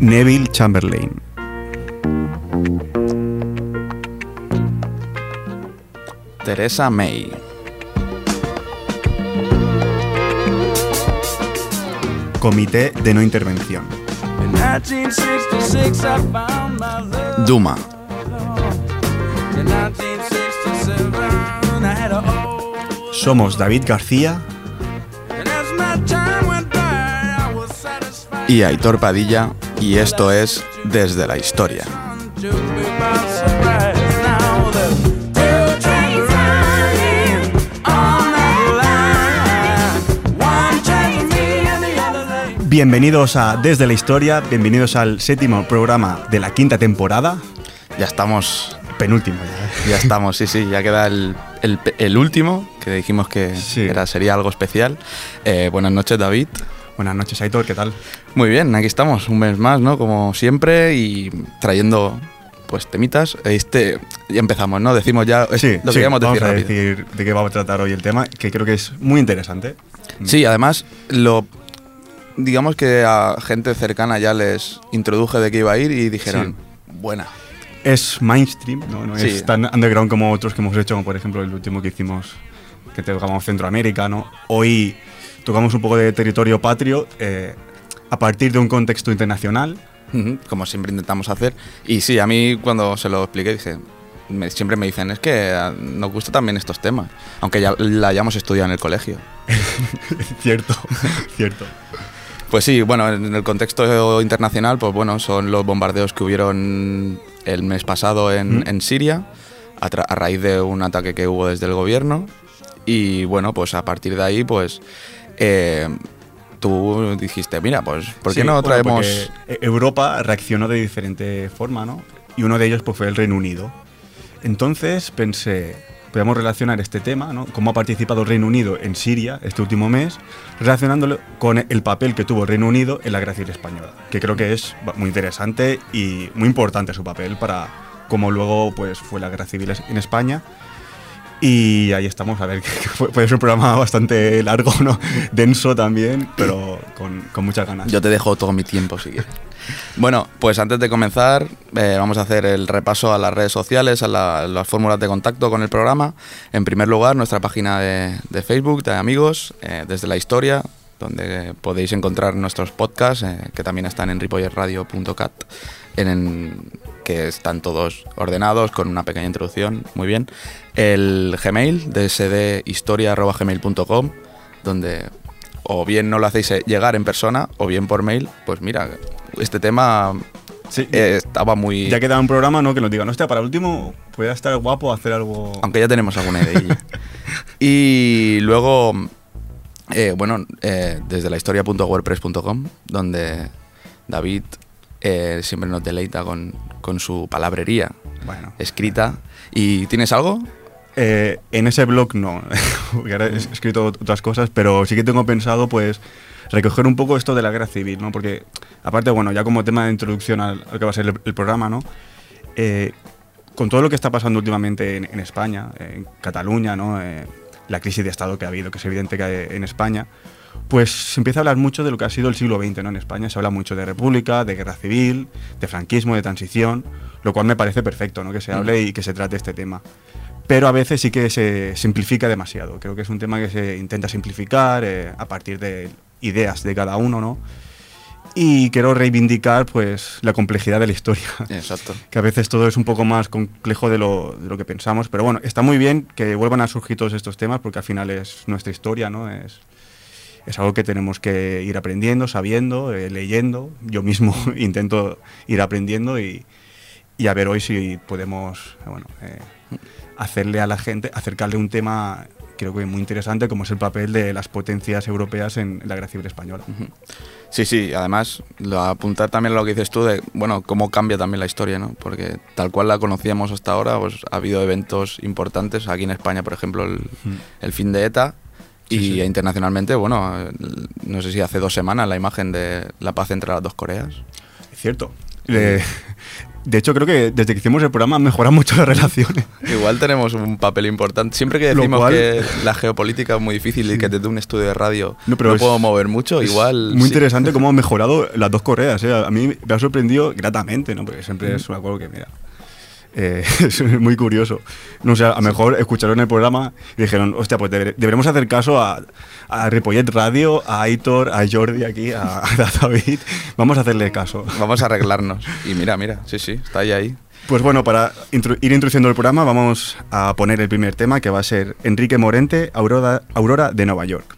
Neville Chamberlain. Teresa May. Comité de no intervención. Duma. Somos David García y Aitor Padilla y esto es Desde la Historia. Bienvenidos a Desde la Historia, bienvenidos al séptimo programa de la quinta temporada. Ya estamos... Penúltimo ya. ¿eh? Ya estamos, sí, sí, ya queda el, el- el último, que dijimos que Sí. era, sería algo especial. Eh, buenas noches, David. Buenas noches, Aitor, ¿qué tal? Muy bien, aquí estamos, un mes más, ¿no? Como siempre, y trayendo pues temitas. Este, ya empezamos, ¿no? Decimos ya es Sí, lo que sí, vamos decir a decir de qué vamos a tratar hoy el tema, que creo que es muy interesante. Sí, además, lo digamos que a gente cercana ya les introduje de qué iba a ir y dijeron, buena. Es mainstream, no, no Sí. es tan underground como otros que hemos hecho, como por ejemplo el último que hicimos, que tocamos Centroamérica, ¿no? Hoy tocamos un poco de territorio patrio eh, a partir de un contexto internacional. Como siempre intentamos hacer. Y sí, a mí cuando se lo expliqué dije, me- siempre me dicen, es que ah, nos gustan también estos temas, aunque ya la hayamos estudiado en el colegio. cierto, cierto. Pues sí, bueno, en el contexto internacional, pues bueno, son los bombardeos que hubieron el mes pasado en, Mm. en Siria, a raíz de un ataque que hubo desde el gobierno. Y bueno, pues a partir de ahí, pues eh, tú dijiste, mira, pues, ¿por qué Sí, no traemos...? E- Europa reaccionó de diferente forma, ¿no? Y uno de ellos pues, fue el Reino Unido. Entonces pensé, podemos relacionar este tema, ¿no? Cómo ha participado el Reino Unido en Siria este último mes, relacionándolo con el papel que tuvo el Reino Unido en la Guerra Civil Española, que creo que es muy interesante y muy importante su papel para cómo luego pues, fue la Guerra Civil en España. Y ahí estamos, a ver, puede ser un programa bastante largo, ¿no? Denso también, pero con, con muchas ganas. Yo te dejo todo mi tiempo si quieres. Bueno, pues antes de comenzar, eh, vamos a hacer el repaso a las redes sociales, a la- las fórmulas de contacto con el programa. En primer lugar, nuestra página de, de Facebook, de amigos, eh, desde la historia, donde podéis encontrar nuestros podcasts, eh, que también están en ripollerradio.cat, en, en- que están todos ordenados con una pequeña introducción, muy bien. El Gmail, dsdhistoria.gmail.com, donde o bien no lo hacéis llegar en persona o bien por mail, pues mira, este tema Sí, eh, estaba muy... ya queda un programa, ¿no? Que nos digan, hostia, para el último puede estar guapo hacer algo. Aunque ya tenemos alguna idea. y luego, eh, bueno, eh, desde la historia.wordpress.com, donde David eh, siempre nos deleita con, con su palabrería Bueno, escrita. ¿Y tienes algo? eh, en ese blog no, porque ahora he escrito otras cosas, pero sí que tengo pensado, pues, recoger un poco esto de la guerra civil, ¿no? Porque, aparte, bueno, ya como tema de introducción al, al que va a ser el, el programa, ¿no? Eh, con todo lo que está pasando últimamente en, en España, en Cataluña, ¿no? Eh, la crisis de Estado que ha habido, que es evidente que hay en España, pues se empieza a hablar mucho de lo que ha sido el siglo XX ¿no? en España. Se habla mucho de república, de guerra civil, de franquismo, de transición, lo cual me parece perfecto ¿no? que se hable y que se trate este tema. Pero a veces sí que se simplifica demasiado. Creo que es un tema que se intenta simplificar eh, a partir de ideas de cada uno, ¿no? Y quiero reivindicar pues la complejidad de la historia Exacto. que a veces todo es un poco más complejo de lo, de lo que pensamos, pero bueno, está muy bien que vuelvan a surgir todos estos temas porque al final es nuestra historia, ¿no? Es, es algo que tenemos que ir aprendiendo, sabiendo, eh, leyendo. Yo mismo intento ir aprendiendo y, y a ver hoy si podemos, eh, bueno, eh, hacerle a la gente, acercarle un tema creo que muy interesante como es el papel de las potencias europeas en la guerra civil española. Sí, sí, además, lo, apuntar también a lo que dices tú de, bueno, cómo cambia también la historia, ¿no? Porque tal cual la conocíamos hasta ahora, pues ha habido eventos importantes, aquí en España, por ejemplo, el, el fin de ETA, y Sí, internacionalmente, bueno, no sé si hace dos semanas la imagen de la paz entre las dos Coreas. Es cierto. Le- de hecho, creo que desde que hicimos el programa han mejorado mucho las relaciones. Igual tenemos un papel importante. Siempre que decimos cual- que la geopolítica es muy difícil y que desde un estudio de radio No, no, pero es- puedo mover mucho, igual. Muy sí. interesante cómo han mejorado las dos Coreas. ¿eh? A mí me ha sorprendido gratamente, ¿no? Porque siempre es un acuerdo que, mira. Eh, es muy curioso. No sé, a lo mejor escucharon el programa y dijeron, hostia, pues deber- deberemos hacer caso a, a Ripollet Radio, a Aitor, a Jordi aquí, a, a David. Vamos a hacerle caso. Vamos a arreglarnos. Y mira, mira, sí, sí, está ahí ahí. Pues bueno, para ir introduciendo el programa, vamos a poner el primer tema que va a ser Enrique Morente, Aurora, Aurora de Nueva York.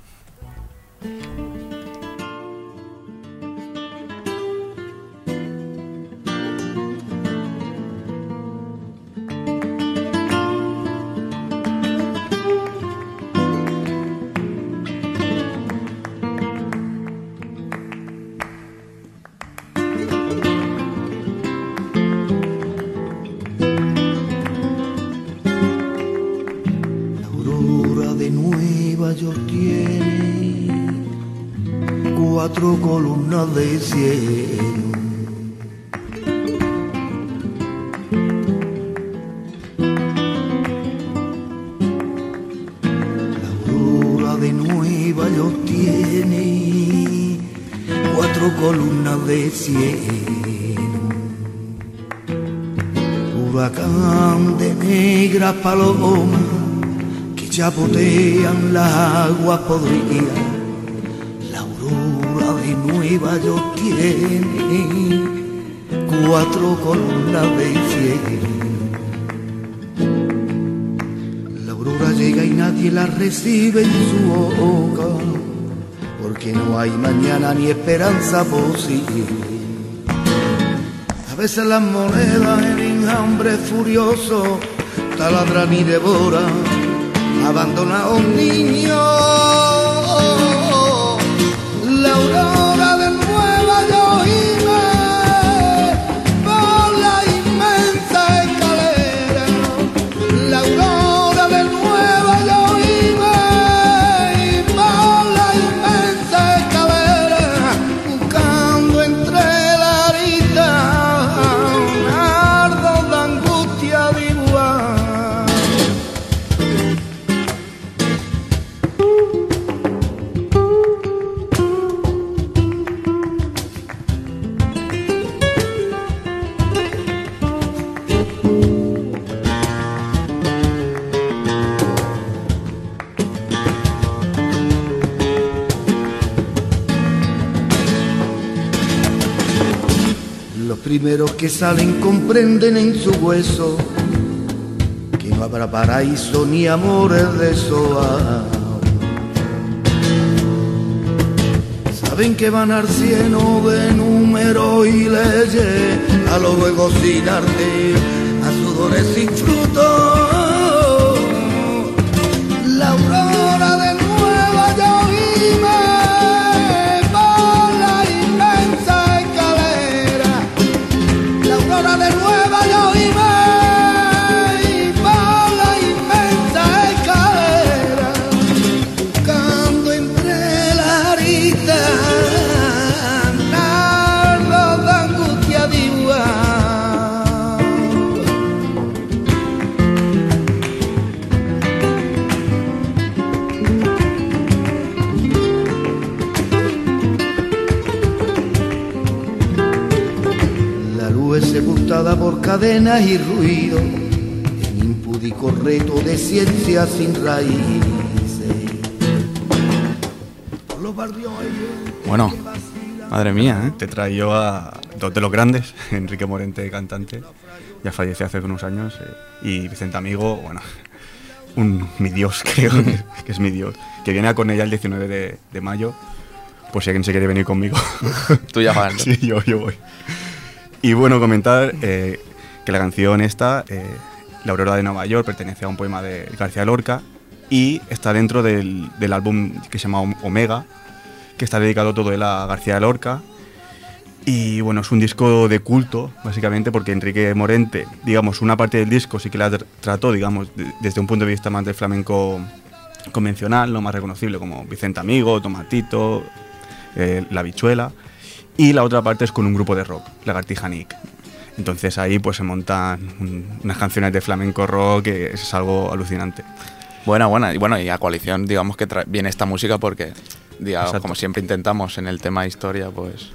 Chapotean las aguas podridas. La aurora de Nueva York tiene cuatro columnas de cielo. La aurora llega y nadie la recibe en su boca, porque no hay mañana ni esperanza posible. A veces las monedas en enjambre furioso taladran y devoran, abandona a un niño. La que salen comprenden en su hueso que no habrá paraíso ni amores de soa. Saben que van al cielo de número y leyes, a lo luego sin arte, a sudores sin fruto. Y ruido, en impúdico reto de ciencia sin raíces. Bueno, madre mía, ¿eh? Te traigo a dos de los grandes, Enrique Morente, cantante, ya falleció hace unos años, eh, y Vicente Amigo, bueno, un, mi dios, creo que, que es mi dios, que viene a Cornellá el 19 de, de mayo, pues si alguien se quiere venir conmigo. Tú ya vas, ¿no? sí, yo, yo voy. Y bueno, comentar eh, que la canción esta, eh, La Aurora de Nueva York, pertenece a un poema de García Lorca y está dentro del, del álbum que se llama Omega, que está dedicado todo él a García Lorca. Y bueno, es un disco de culto, básicamente, porque Enrique Morente, digamos, una parte del disco sí que la tr- trató, digamos, de- desde un punto de vista más del flamenco convencional, lo más reconocible, como Vicente Amigo, Tomatito, eh, La Bichuela. Y la otra parte es con un grupo de rock, Lagartija Nick. Entonces ahí pues se montan un- unas canciones de flamenco rock que es algo alucinante. Buena, buena. Y bueno, y a coalición, digamos que viene esta música porque, digamos, como siempre intentamos en el tema historia, pues.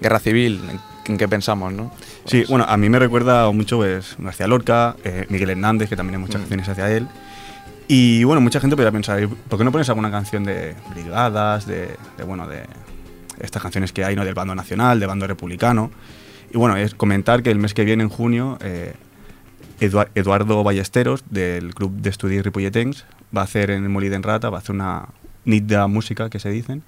Guerra civil, ¿en, qué pensamos, no? Sí, Pues, bueno, a mí me recuerda mucho pues, García Lorca, eh, Miguel Hernández, que también hay muchas Mm. canciones hacia él. Y bueno, mucha gente podría pensar, ¿por qué no pones alguna canción de brigadas, de, de, bueno, de estas canciones que hay, ¿no? Del bando nacional, del bando republicano? Y bueno, es comentar que el mes que viene, en junio, eh, Edua- Eduardo Ballesteros, del Club de Estudis Ripolletens, va a hacer en el Molí en Rata, va a hacer una nit de música, que se dicen,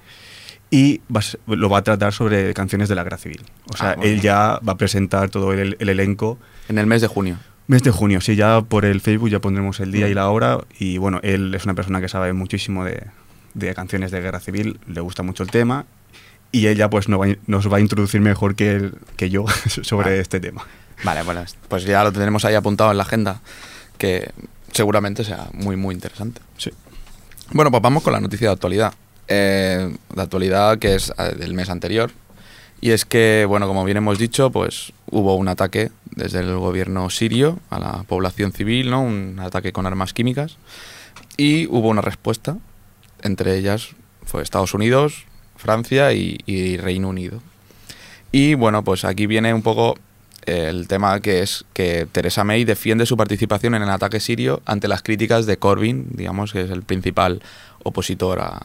y va a lo va a tratar sobre canciones de la guerra civil. O sea, Ah, bueno. él ya va a presentar todo el, el elenco. En el mes de junio. Mes de junio, sí, ya por el Facebook ya pondremos el día y la hora. Y bueno, él es una persona que sabe muchísimo de, de canciones de guerra civil, le gusta mucho el tema. Y ella pues nos va, nos va a introducir mejor que, él- que yo sobre Ah. este tema. Vale, bueno, pues ya lo tenemos ahí apuntado en la agenda, que seguramente sea muy, muy interesante. Sí. Bueno, pues vamos con la noticia de actualidad. Eh, de actualidad que es eh, del mes anterior. Y es que, bueno, como bien hemos dicho, pues hubo un ataque desde el gobierno sirio a la población civil, ¿no? Un ataque con armas químicas. Y hubo una respuesta, entre ellas fue Estados Unidos, Francia y, Reino Unido. Y bueno, pues aquí viene un poco eh, el tema que es que Theresa May defiende su participación en el ataque sirio ante las críticas de Corbyn, digamos que es el principal opositor a,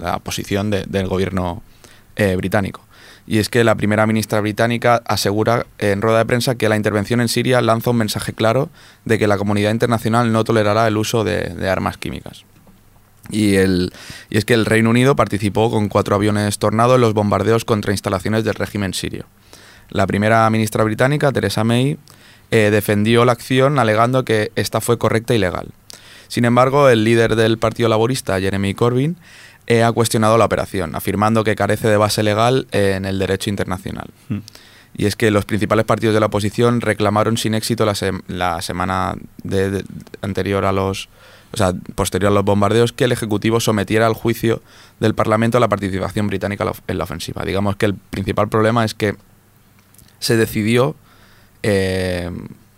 la posición de- del gobierno eh, británico. Y es que la primera ministra británica asegura en rueda de prensa que la intervención en Siria lanza un mensaje claro de que la comunidad internacional no tolerará el uso de armas químicas. Y, el, y es que el Reino Unido participó con cuatro aviones Tornado en los bombardeos contra instalaciones del régimen sirio. La primera ministra británica, Theresa May, eh, defendió la acción alegando que esta fue correcta y legal. Sin embargo, el líder del Partido Laborista, Jeremy Corbyn, eh, ha cuestionado la operación, afirmando que carece de base legal eh, en el derecho internacional. Mm. Y es que los principales partidos de la oposición reclamaron sin éxito la, la semana de- de- anterior a los, o sea, posterior a los bombardeos, que el Ejecutivo sometiera al juicio del Parlamento la participación británica en la of- en la ofensiva. Digamos que el principal problema es que se decidió eh,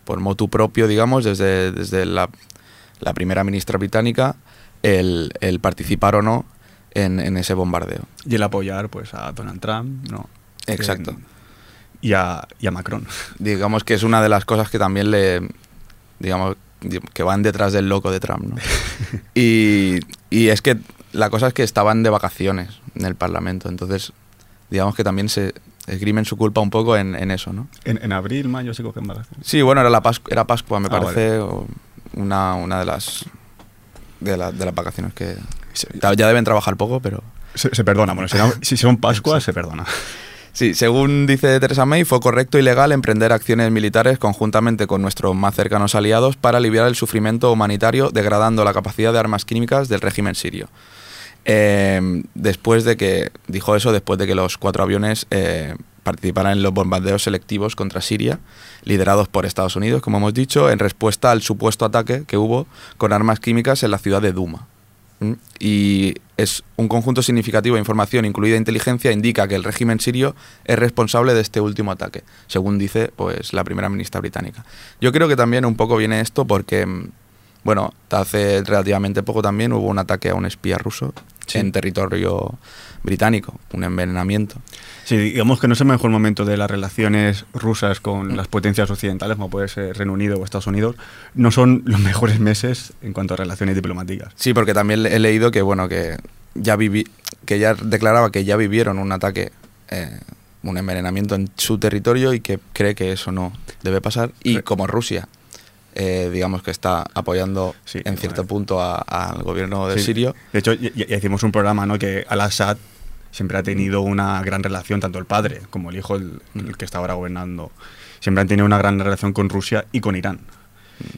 por motu propio, digamos, desde, desde la, la primera ministra británica, el, el participar o no en, en ese bombardeo. Y el apoyar pues a Donald Trump, ¿no? Exacto. En- y, a, y a Macron. Digamos que es una de las cosas que también le, digamos, que van detrás del loco de Trump, ¿no? y, y es que la cosa es que estaban de vacaciones en el Parlamento, entonces digamos que también se esgrimen su culpa un poco en, en eso, ¿no? En, en abril, mayo se cogen vacaciones. Sí, bueno, era la Pas- era Pascua, me Ah, parece, o una, una de las de, la- de las vacaciones que ya deben trabajar poco, pero se- se perdona, bueno, si, no- si son Pascuas, se perdona. Sí, según dice Theresa May, fue correcto y legal emprender acciones militares conjuntamente con nuestros más cercanos aliados para aliviar el sufrimiento humanitario, degradando la capacidad de armas químicas del régimen sirio. Eh, después de que, dijo eso, después de que los cuatro aviones eh, participaran en los bombardeos selectivos contra Siria, liderados por Estados Unidos, como hemos dicho, en respuesta al supuesto ataque que hubo con armas químicas en la ciudad de Duma. Y es un conjunto significativo de información, incluida inteligencia, indica que el régimen sirio es responsable de este último ataque, según dice pues la primera ministra británica. Yo creo que también un poco viene esto porque, mm, bueno, hace relativamente poco también hubo un ataque a un espía ruso Sí. en territorio británico, un envenenamiento. Sí, digamos que no es el mejor momento de las relaciones rusas con las potencias occidentales, como puede ser Reino Unido o Estados Unidos. No son los mejores meses en cuanto a relaciones diplomáticas. Sí, porque también he leído que bueno que ya vivi que ya declaraba que ya vivieron un ataque, eh, un envenenamiento en su territorio y que cree que eso no debe pasar. Y como Rusia, eh, digamos que está apoyando Sí, en cierto punto al gobierno de Sí. Sirio. De hecho, ya, ya hicimos un programa ¿no? que Al-Assad siempre ha tenido una gran relación, tanto el padre como el hijo, el, el que está ahora gobernando, siempre han tenido una gran relación con Rusia y con Irán.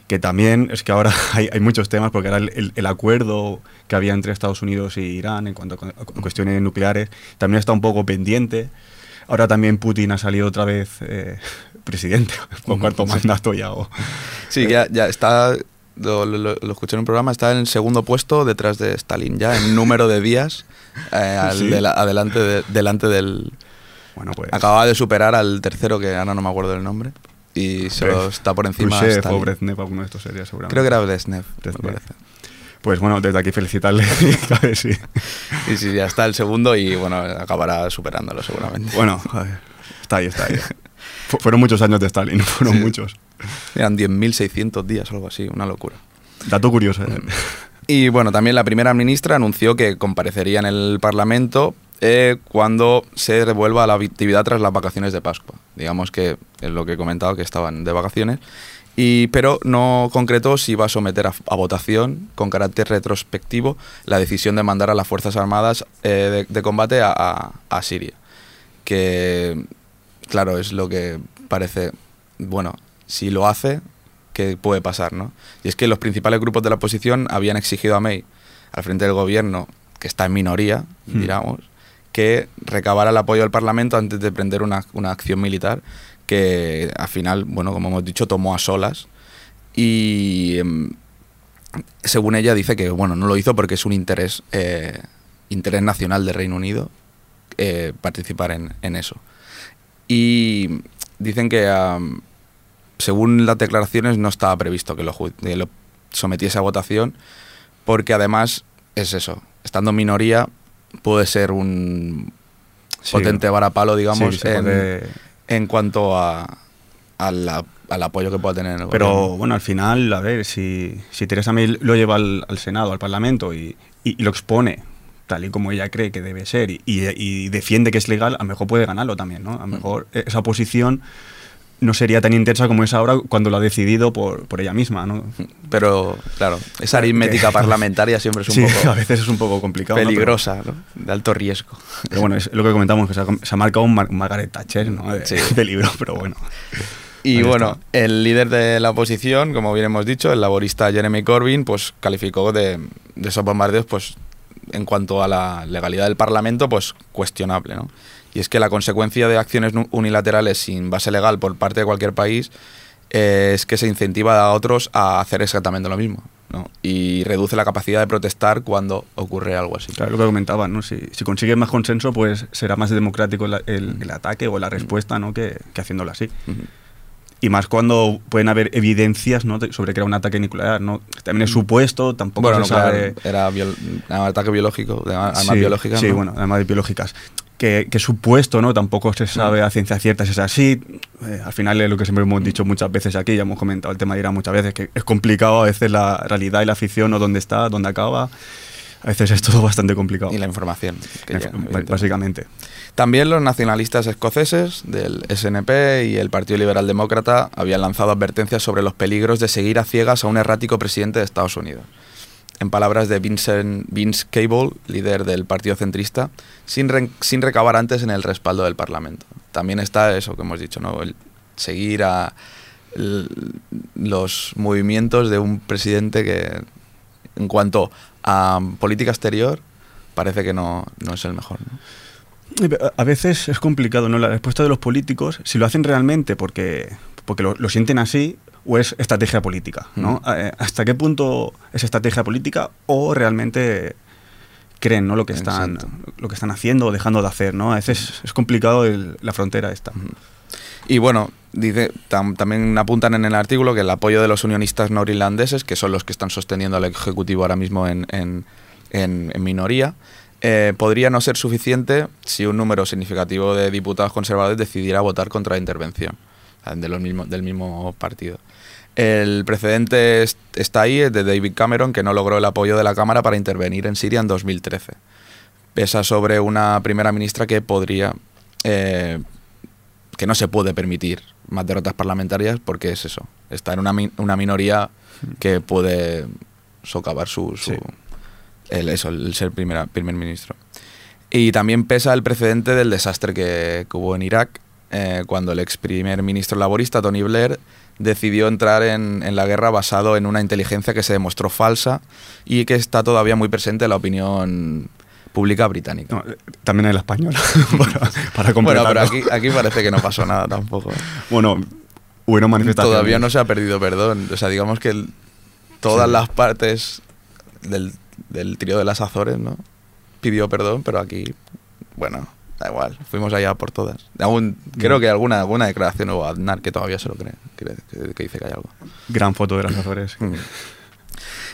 Que también es que ahora hay, hay muchos temas, porque ahora el, el- el acuerdo que había entre Estados Unidos y Irán en cuanto a, cu- a cuestiones nucleares también está un poco pendiente. Ahora también Putin ha salido otra vez eh, presidente, con cuarto Sí. mandato ya. o- Sí, ya, ya está, lo, lo- lo escuché en un programa, está en el segundo puesto detrás de Stalin ya, en número de días eh, al Sí. de la- adelante de- delante del, Bueno, pues. Acababa de superar al tercero, que ahora no me acuerdo del nombre. Y solo está por encima. Khrushchev Stalin. o Brezhnev, alguno de estos sería seguramente. Creo que era Brezhnev, Brezhnev. Pues bueno, desde aquí felicitarle. si. Y sí, ya está el segundo y bueno, acabará superándolo seguramente. Bueno, está ahí, está ahí. Fu- fueron muchos años de Stalin, fueron Sí. muchos. Eran 10.600 días o algo así, una locura. Dato curioso. ¿eh? Y bueno, también la primera ministra anunció que comparecería en el Parlamento eh, cuando se revuelva la actividad tras las vacaciones de Pascua. Digamos que es lo que he comentado, que estaban de vacaciones. Y, pero no concretó si iba a someter a, a votación con carácter retrospectivo la decisión de mandar a las Fuerzas Armadas eh, de, de combate a, a- a Siria. Que, claro, es lo que parece, bueno, si lo hace, ¿qué puede pasar? ¿no? Y es que los principales grupos de la oposición habían exigido a May, al frente del gobierno, que está en minoría, digamos, que recabara el apoyo del Parlamento antes de emprender una, una acción militar que al final, bueno, como hemos dicho, tomó a solas y em, según ella dice que, bueno, no lo hizo porque es un interés, eh, interés nacional del Reino Unido eh, participar en, en eso. Y dicen que, según las declaraciones, no estaba previsto que lo, que lo sometiese a votación, porque además es eso, estando en minoría, puede ser un Sí. potente varapalo, digamos, Sí, en, puede- en cuanto a, a la- al apoyo que pueda tener el Pero gobierno. bueno, al final, a ver, si, si Teresa May lo lleva al, al Senado, al Parlamento y, y- y lo expone tal y como ella cree que debe ser y, y- y defiende que es legal, a lo mejor puede ganarlo también, ¿no? A lo Mm. mejor esa oposición no sería tan intensa como es ahora cuando lo ha decidido por, por ella misma, ¿no? Pero, claro, esa aritmética Que- parlamentaria siempre es un sí, poco a veces es un poco complicado. ¿no? Pero- peligrosa, ¿no? de alto riesgo. Pero, bueno, es lo que comentamos, que se ha, se ha marcado un Mar- Margaret Thatcher, ¿no? De, Sí. de libro, pero bueno. Y Ahí bueno, está. el líder de la oposición, como bien hemos dicho, el laborista Jeremy Corbyn, pues calificó de, de esos bombardeos, pues en cuanto a la legalidad del Parlamento, pues cuestionable, ¿no? Y es que la consecuencia de acciones unilaterales sin base legal por parte de cualquier país eh, es que se incentiva a otros a hacer exactamente lo mismo, ¿no? Y reduce la capacidad de protestar cuando ocurre algo así. Claro, lo que comentaba, ¿no? Si, si consigues más consenso, pues será más democrático el, el- el ataque o la respuesta, ¿no? Que, que haciéndolo así. Ujú. Y más cuando pueden haber evidencias ¿no? sobre que era un ataque nuclear, ¿no? También es supuesto, tampoco. Bueno, se no, sabe... era biol- un ataque biológico, de armas Sí, biológicas. Sí, ¿no? bueno, además biológicas. Que, que supuesto, ¿no? Tampoco se sabe a ciencia cierta si es así. Eh, al final es lo que siempre hemos dicho muchas veces aquí, ya hemos comentado el tema de Irán muchas veces, que es complicado a veces la realidad y la ficción o dónde está, dónde acaba. A veces es todo bastante complicado. Y la información. que básicamente. También los nacionalistas escoceses del SNP y el Partido Liberal Demócrata habían lanzado advertencias sobre los peligros de seguir a ciegas a un errático presidente de Estados Unidos. En palabras de Vincent, Vince Cable, líder del Partido Centrista, sin, sin recabar antes en el respaldo del Parlamento. También está eso que hemos dicho, ¿no? El seguir a los movimientos de un presidente que, en cuanto a política exterior, parece que no, no es el mejor. ¿no? A veces es complicado, ¿no? La respuesta de los políticos, si lo hacen realmente porque, porque lo, lo sienten así, o es estrategia política, ¿no? Eh, ¿Hasta qué punto es estrategia política o realmente creen, ¿no? Lo que están, Exacto. lo que están haciendo o dejando de hacer, ¿no? A veces es complicado el- la frontera esta. Y bueno, dice, tam- también apuntan en el artículo que el apoyo de los unionistas norirlandeses, que son los que están sosteniendo al Ejecutivo ahora mismo en, en- en- en minoría, eh, podría no ser suficiente si un número significativo de diputados conservadores decidiera votar contra la intervención de los mismos, del mismo partido. El precedente es- está ahí, es de David Cameron, que no logró el apoyo de la Cámara para intervenir en Siria en 2013. Pesa sobre una primera ministra que podría eh, que no se puede permitir más derrotas parlamentarias porque es eso, está en una, una minoría que puede socavar su, su- Sí. el, eso, el ser primera, primer ministro. Y también pesa el precedente del desastre que, que hubo en Irak, eh, cuando el ex primer ministro laborista, Tony Blair, decidió entrar en, en la guerra basado en una inteligencia que se demostró falsa y que está todavía muy presente en la opinión pública británica. No, eh, también en la española, para, para Bueno, pero aquí, aquí parece que no pasó nada tampoco. Bueno, hubieron manifestaciones. Todavía no se ha perdido perdón. O sea, digamos que el- todas Sí. las partes del, del trío de las Azores, ¿no? Pidió perdón, pero aquí, bueno, da igual, fuimos allá por todas. Creo que alguna, alguna declaración hubo Aznar que todavía se lo cree, que, dice que hay algo. Gran foto de las Azores. Mm.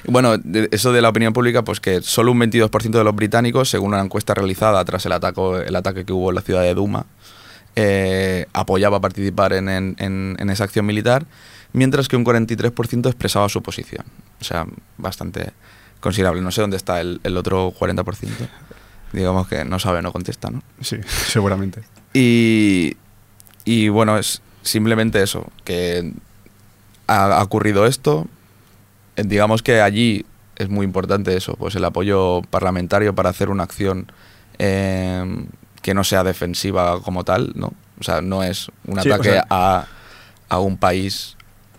Bueno, eso de la opinión pública, pues que solo un 22% de los británicos, según una encuesta realizada tras el ataque, el ataque que hubo en la ciudad de Duma, eh, apoyaba participar en, en- en- en esa acción militar, mientras que un 43% expresaba su posición. O sea, bastante considerable. No sé dónde está el, el otro 40%. Digamos que no sabe, no contesta, ¿no? Sí, seguramente. Y, y bueno, es simplemente eso, que ha, ha ocurrido esto. Eh, Digamos que allí es muy importante eso, pues el apoyo parlamentario para hacer una acción eh, que no sea defensiva como tal, ¿no? O sea, no es un Sí, o ataque sea- a, a un país.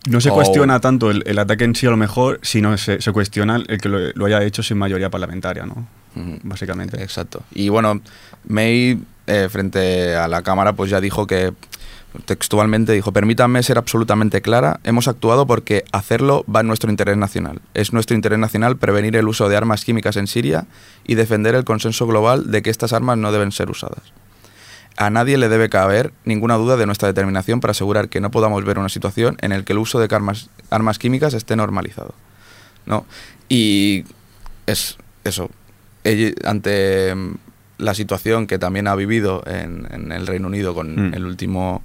No se O- cuestiona tanto el, el ataque en sí a lo mejor, sino se, se cuestiona el que lo, lo haya hecho sin mayoría parlamentaria, ¿no? Básicamente. Exacto. Y bueno, May, eh, frente a la cámara, pues ya dijo que, textualmente dijo, permítanme ser absolutamente clara, hemos actuado porque hacerlo va en nuestro interés nacional. Es nuestro interés nacional prevenir el uso de armas químicas en Siria y defender el consenso global de que estas armas no deben ser usadas. A nadie le debe caber ninguna duda de nuestra determinación para asegurar que no podamos ver una situación en la que el uso de armas, armas químicas esté normalizado. ¿no? Y es eso. Ante mm, la situación que también ha vivido en, en el Reino Unido con Mm. el último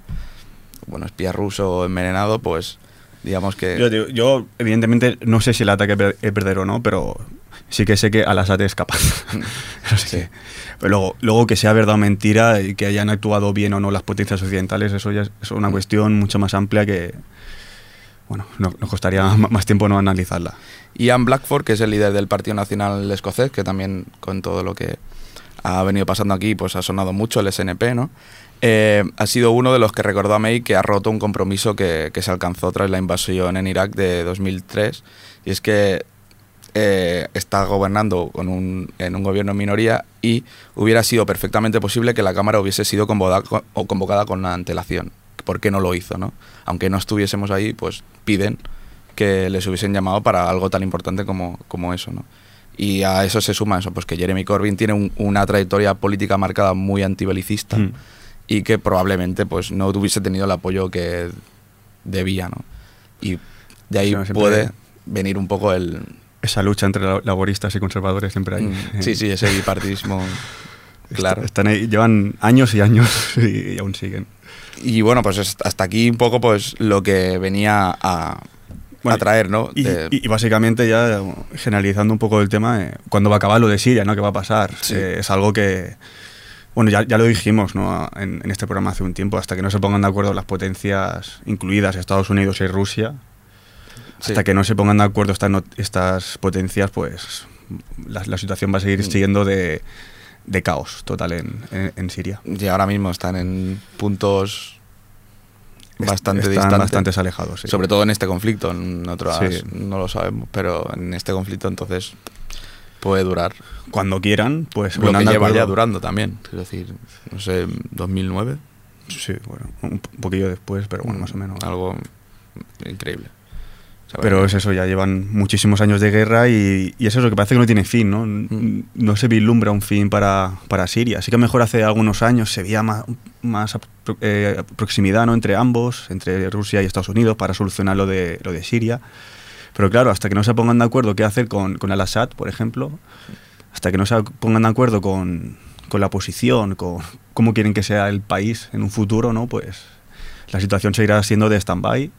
bueno, espía ruso envenenado, pues digamos que... Yo, digo, yo, evidentemente, no sé si el ataque es ver- es verdadero o no, pero sí que sé que Al-Assad es capaz. Eso sí. Sí. que- Pero luego, luego que sea verdad o mentira y que hayan actuado bien o no las potencias occidentales, eso ya es, es una cuestión mucho más amplia que, bueno, no- nos costaría más tiempo no analizarla. Ian Blackford, que es el líder del Partido Nacional Escocés, que también con todo lo que ha venido pasando aquí, pues ha sonado mucho el SNP, ¿no? Eh, ha sido uno de los que recordó a May que ha roto un compromiso que, se alcanzó tras la invasión en Irak de 2003, y es que eh, está gobernando con un, en un gobierno en minoría y hubiera sido perfectamente posible que la Cámara hubiese sido convocada, o convocada con antelación. ¿Por qué no lo hizo? ¿no? Aunque no estuviésemos ahí, pues piden que les hubiesen llamado para algo tan importante como, como eso. ¿no? Y a eso se suma eso, pues que Jeremy Corbyn tiene un- una trayectoria política marcada muy antibelicista Mm. y que probablemente pues no hubiese tenido el apoyo que debía. ¿no? Y de ahí Sí, puede venir un poco el, Esa lucha entre la- laboristas y conservadores siempre hay. Mm, Sí, sí, ese bipartidismo. Claro. Están ahí, llevan años y años y, aún siguen. Y bueno, pues es- hasta aquí un poco pues lo que venía a, Bueno, a traer, ¿no? Y, De- y- y básicamente ya generalizando un poco el tema, eh, ¿cuándo va a acabar lo de Siria? ¿no? ¿Qué va a pasar? Sí. Eh, es algo que, bueno, ya, ya lo dijimos ¿no? en, en este programa hace un tiempo, hasta que no se pongan de acuerdo las potencias incluidas Estados Unidos y Rusia, sí. hasta que no se pongan de acuerdo estas, no- estas potencias, pues la, la situación va a seguir Mm. siendo de, de caos total en, en- en Siria. Y ahora mismo están en puntos bastante Están distantes. bastante alejados. sí. Sobre todo en este conflicto, en otras Sí. no lo sabemos, pero en este conflicto entonces puede durar Cuando quieran, pues lo que lleva ya durando también. Es decir, no sé, 2009. Sí, bueno, un poquillo después, pero bueno, más o menos. Algo increíble. Pero es eso, ya llevan muchísimos años de guerra y, y es eso que parece que no tiene fin, ¿no? Mm. No se vislumbra un fin para, para Siria. Así que mejor hace algunos años se veía más, más eh, proximidad ¿no? entre ambos, entre Rusia y Estados Unidos, para solucionar lo de, lo de Siria. Pero claro, hasta que no se pongan de acuerdo qué hacer con, con Al-Assad, por ejemplo, hasta que no se pongan de acuerdo con, con la oposición, con cómo quieren que sea el país en un futuro, ¿no? Pues la situación seguirá siendo de stand-by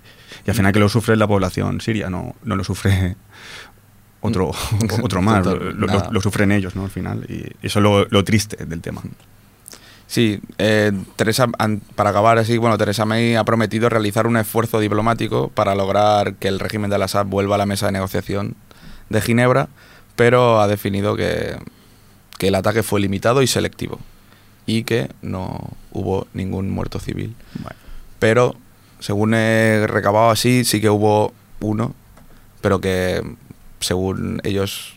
y al final que lo sufre la población siria, no, no lo sufre otro, otro más, lo, lo- lo sufren ellos, ¿no? Al final. Y eso es lo, lo triste del tema. Sí, eh, Teresa, para acabar así, bueno, Teresa May ha prometido realizar un esfuerzo diplomático para lograr que el régimen de Al-Assad vuelva a la mesa de negociación de Ginebra, pero ha definido que, que el ataque fue limitado y selectivo y que no hubo ningún muerto civil. Pero, según he recabado así, sí que hubo uno, pero que, según ellos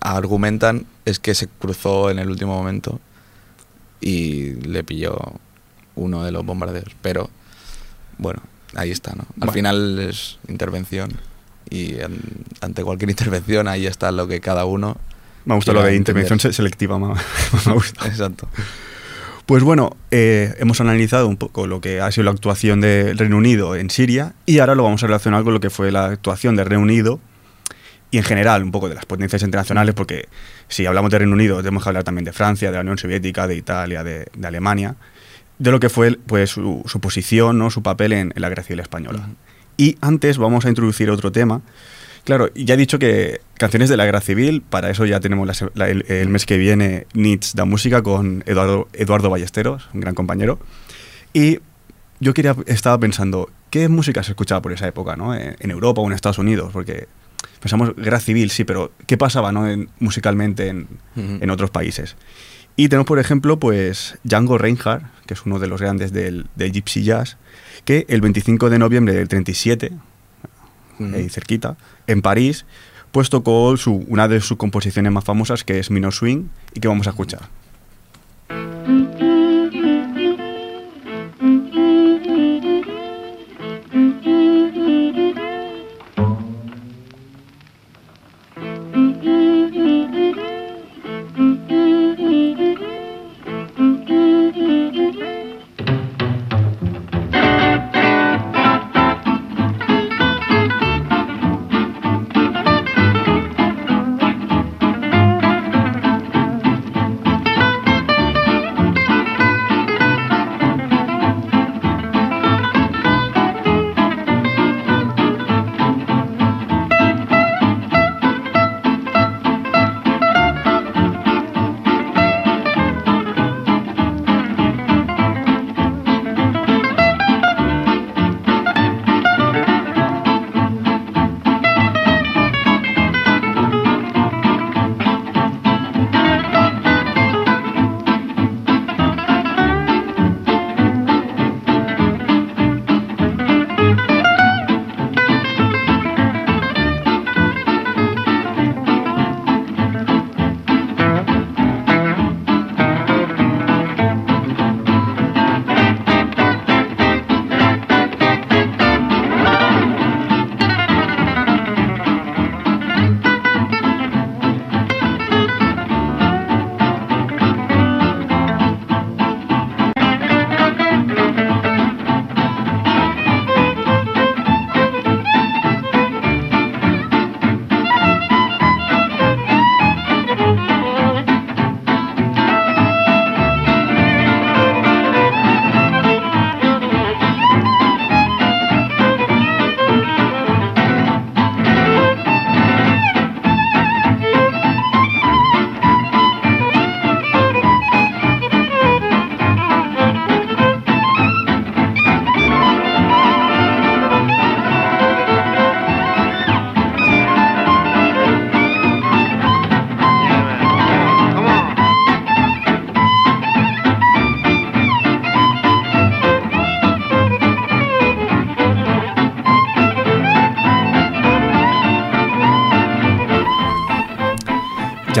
argumentan, es que se cruzó en el último momento y le pilló uno de los bombardeos. Pero, bueno, ahí está, ¿no? Al Bueno. final es intervención y an- ante cualquier intervención ahí está lo que cada uno... Me gusta lo de intervención se- selectiva, me, me gusta. Exacto. Pues bueno, eh, hemos analizado un poco lo que ha sido la actuación del Reino Unido en Siria y ahora lo vamos a relacionar con lo que fue la actuación del Reino Unido y en general un poco de las potencias internacionales, porque si hablamos de Reino Unido tenemos que hablar también de Francia, de la Unión Soviética, de Italia, de, de Alemania, de lo que fue pues, su, su posición, ¿no? su papel en, en la guerra civil española. Ujú. Y antes vamos a introducir otro tema. Claro, ya he dicho que canciones de la guerra civil, para eso ya tenemos la se- la- el, el mes que viene Nits da Música con Eduardo, Eduardo Ballesteros, un gran compañero. Y yo quería, estaba pensando, ¿qué música se escuchaba por esa época, ¿no? En, en Europa o en Estados Unidos? Porque pensamos guerra civil, sí, pero ¿qué pasaba ¿no? en- musicalmente en, Ujú. en otros países? Y tenemos, por ejemplo, pues Django Reinhardt, que es uno de los grandes del, del Gypsy Jazz, que el 25 de noviembre del 37, Ujú. ahí cerquita, en París, pues tocó su, una de sus composiciones más famosas, que es Minor Swing, y que vamos a escuchar.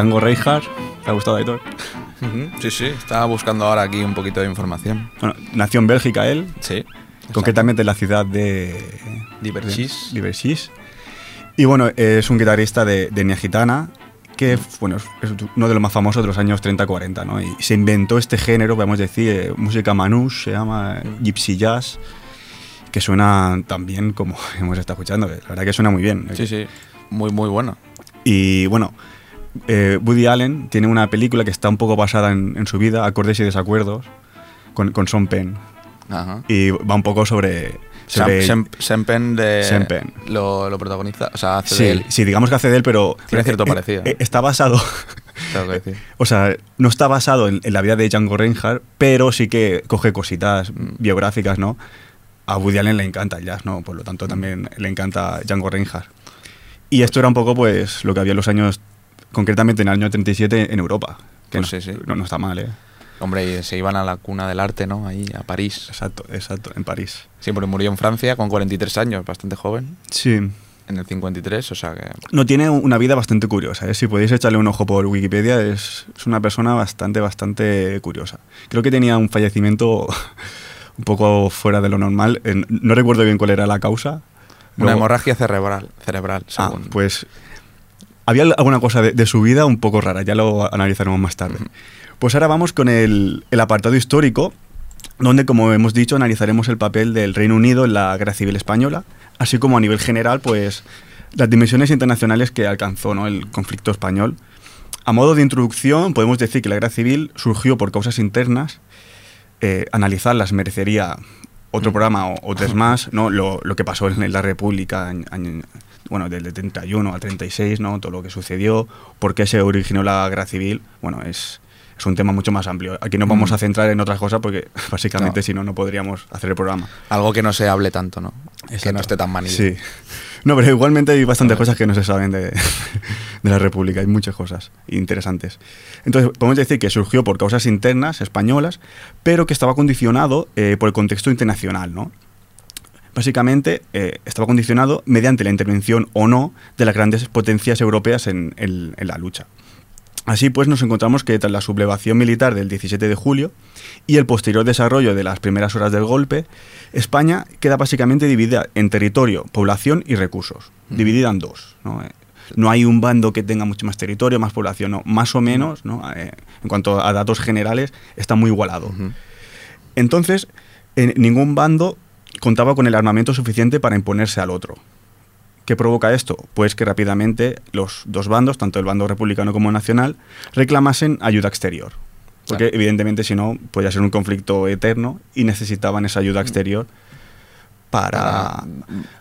Django Reinhardt, ¿te ha gustado, Aitor? Sí, sí. Estaba buscando ahora aquí un poquito de información. Bueno, nació en Bélgica él, Sí. concretamente en la ciudad de Divergís. de Divergís. Y bueno, es un guitarrista de, de etnia gitana que bueno, es uno de los más famosos de los años 30-40, ¿no? Y se inventó este género, podemos decir, eh, música manouche, se llama eh, gypsy jazz, que suena tan bien como hemos estado escuchando, la verdad que suena muy bien. Sí, sí. Muy, muy bueno. Y bueno, eh, Woody Allen tiene una película que está un poco basada en, en su vida, Acordes y Desacuerdos, con, con Sean Penn. Ajá. Y va un poco sobre... sobre Sem- Sem- Sempen de. Sempen. Lo, lo protagoniza. O sea, hace sí, de él. sí, digamos que hace de él, pero... Tiene cierto eh, parecido. eh, está basado... Que. O sea, no está basado en, en la vida de Django Reinhardt, pero sí que coge cositas Mm. biográficas, ¿no? A Woody Allen le encanta el jazz, ¿no? Por lo tanto, también le encanta Django Reinhardt. Y esto era un poco, pues, lo que había en los años, concretamente en el año 37 en Europa. Que Pues no, sí, sí. No, no está mal, ¿eh? Hombre, y se iban a la cuna del arte, ¿no? Ahí, a París. Exacto, exacto, en París. Sí, porque murió en Francia con 43 años, bastante joven. Sí. En el 53, o sea que. No, tiene una vida bastante curiosa, ¿eh? Si podéis echarle un ojo por Wikipedia, es, es una persona bastante, bastante curiosa. Creo que tenía un fallecimiento un poco fuera de lo normal. No recuerdo bien cuál era la causa. Una hemorragia cerebral, cerebral Ah, según. pues había alguna cosa de, su vida un poco rara, ya lo analizaremos más tarde. Pues ahora vamos con el, el apartado histórico, donde, como hemos dicho, analizaremos el papel del Reino Unido en la Guerra Civil Española, así como a nivel general, pues las dimensiones internacionales que alcanzó ¿no? el conflicto español. A modo de introducción, podemos decir que la guerra civil surgió por causas internas. Eh, analizarlas merecería otro mm. programa o, tres más, ¿no? Lo, lo, que pasó en la República, en, bueno, del 31 al 36, ¿no? Todo lo que sucedió, por qué se originó la guerra civil, bueno, es, es un tema mucho más amplio. Aquí nos vamos mm. a centrar en otras cosas porque básicamente si no, no podríamos hacer el programa. Algo que no se hable tanto, ¿no? Que no esté tan manido. Sí. No, pero igualmente hay bastantes cosas que no se saben de, la República, hay muchas cosas interesantes. Entonces, podemos decir que surgió por causas internas españolas, pero que estaba condicionado eh, por el contexto internacional, ¿no? Básicamente, eh, estaba condicionado mediante la intervención o no de las grandes potencias europeas en la lucha. Así pues, nos encontramos que tras la sublevación militar del 17 de julio y el posterior desarrollo de las primeras horas del golpe, España queda básicamente dividida en territorio, población y recursos, dividida en dos. ¿no? Eh, no hay un bando que tenga mucho más territorio, más población, no, más o menos, ¿no? Eh, en cuanto a datos generales, está muy igualado. Entonces, en ningún bando contaba con el armamento suficiente para imponerse al otro. ¿Qué provoca esto? Pues que rápidamente los dos bandos, tanto el bando republicano como nacional, reclamasen ayuda exterior. Porque evidentemente si no, podía ser un conflicto eterno y necesitaban esa ayuda exterior para,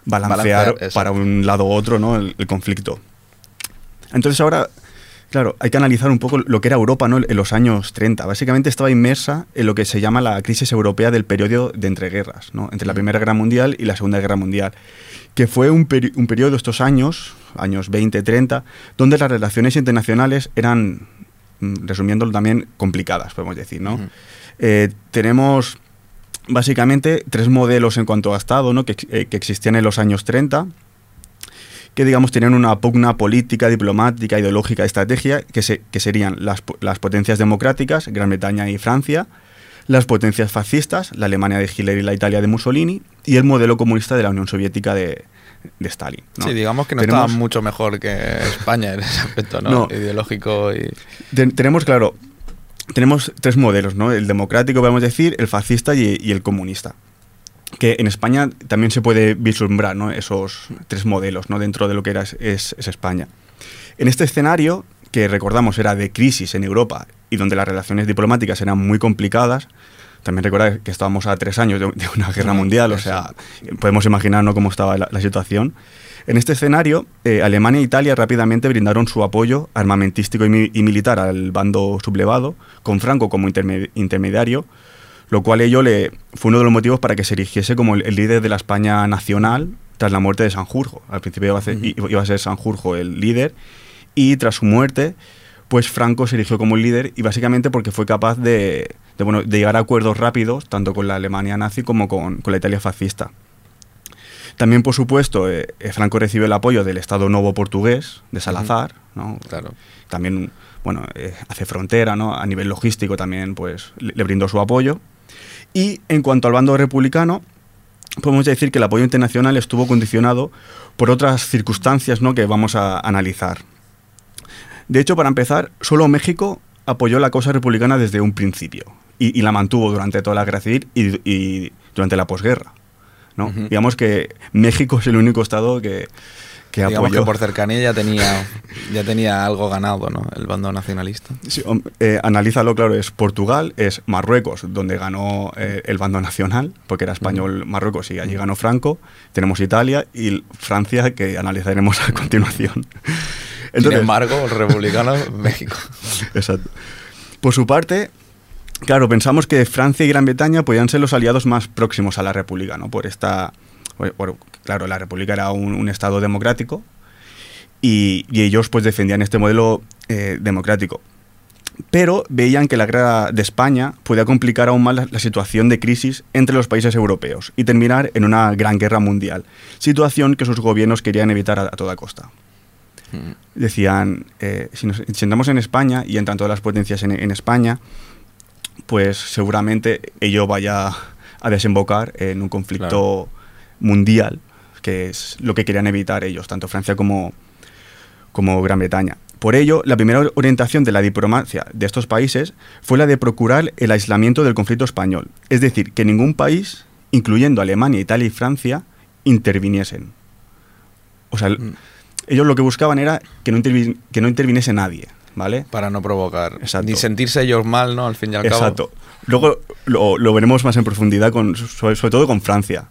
balancear, para un lado u otro ¿no? el, conflicto. Entonces ahora, claro, hay que analizar un poco lo que era Europa ¿no? en los años 30. Básicamente estaba inmersa en lo que se llama la crisis europea del periodo de entreguerras, ¿no? entre la mm. Primera Guerra Mundial y la Segunda Guerra Mundial que fue un, un periodo de estos años, años 20, 30, donde las relaciones internacionales eran, mm, resumiéndolo también, complicadas, podemos decir, ¿no? Eh, tenemos básicamente tres modelos en cuanto a Estado, ¿no? que, eh, que existían en los años 30, que digamos tenían una pugna política, diplomática, ideológica, estrategia, que, se, que serían las, las, potencias democráticas, Gran Bretaña y Francia, las potencias fascistas, la Alemania de Hitler y la Italia de Mussolini, y el modelo comunista de la Unión Soviética de, Stalin. Sí, digamos que no estaba mucho mejor que España en ese aspecto, ¿no? Ideológico y... tenemos, claro, tenemos tres modelos, ¿no? El democrático, podemos decir, el fascista y, el comunista. Que en España también se puede vislumbrar ¿no? esos tres modelos ¿no? dentro de lo que era es España. En este escenario, que recordamos era de crisis en Europa y donde las relaciones diplomáticas eran muy complicadas, también recordar que estábamos a tres años de, una guerra mundial, o sea, podemos imaginarnos cómo estaba la, situación. En este escenario, eh, Alemania e Italia rápidamente brindaron su apoyo armamentístico y, militar al bando sublevado, con Franco como intermediario, lo cual ello le, fue uno de los motivos para que se erigiese como el, líder de la España nacional tras la muerte de Sanjurjo. Al principio iba a, ser, iba a ser Sanjurjo el líder y tras su muerte, pues Franco se erigió como el líder y básicamente porque fue capaz de, bueno, de llegar a acuerdos rápidos, tanto con la Alemania nazi como con, la Italia fascista. También, por supuesto, eh, eh, Franco recibió el apoyo del Estado Nuevo portugués, de Salazar, ¿no? Claro. También, bueno, eh, hace frontera, ¿no? A nivel logístico también, pues, le, brindó su apoyo. Y en cuanto al bando republicano, podemos decir que el apoyo internacional estuvo condicionado por otras circunstancias, ¿no? Que vamos a analizar. De hecho, para empezar, solo México apoyó la causa republicana desde un principio y, la mantuvo durante toda la guerra civil y, durante la posguerra. ¿no? Digamos que México es el único estado que, que Digamos que por cercanía ya tenía, ya tenía algo ganado, ¿no? El bando nacionalista. Sí, eh, analízalo, claro, es Portugal, es Marruecos, donde ganó eh, el bando nacional, porque era español Marruecos y allí ganó Franco. Tenemos Italia y Francia, que analizaremos a continuación. Sin embargo, el republicano, México. Exacto. Por su parte, claro, pensamos que Francia y Gran Bretaña podían ser los aliados más próximos a la República, ¿no? Por esta. Claro, la República era un, Estado democrático y, ellos pues defendían este modelo eh, democrático. Pero veían que la guerra de España podía complicar aún más la, situación de crisis entre los países europeos y terminar en una gran guerra mundial, situación que sus gobiernos querían evitar a toda costa. Decían, eh, si nos sentamos en España y entran todas las potencias en, España, pues seguramente ello vaya a desembocar en un conflicto mundial, que es lo que querían evitar ellos, tanto Francia como, como Gran Bretaña. Por ello, la primera orientación de la diplomacia de estos países fue la de procurar el aislamiento del conflicto español, es decir, que ningún país, incluyendo Alemania, Italia y Francia, interviniesen. O sea, Mm. ellos lo que buscaban era que no, intervi- que no interviniese nadie, ¿vale? Para no provocar. Exacto. Ni sentirse ellos mal, ¿no? Al fin y al cabo. Exacto. Luego lo, lo veremos más en profundidad, con, sobre, sobre todo con Francia.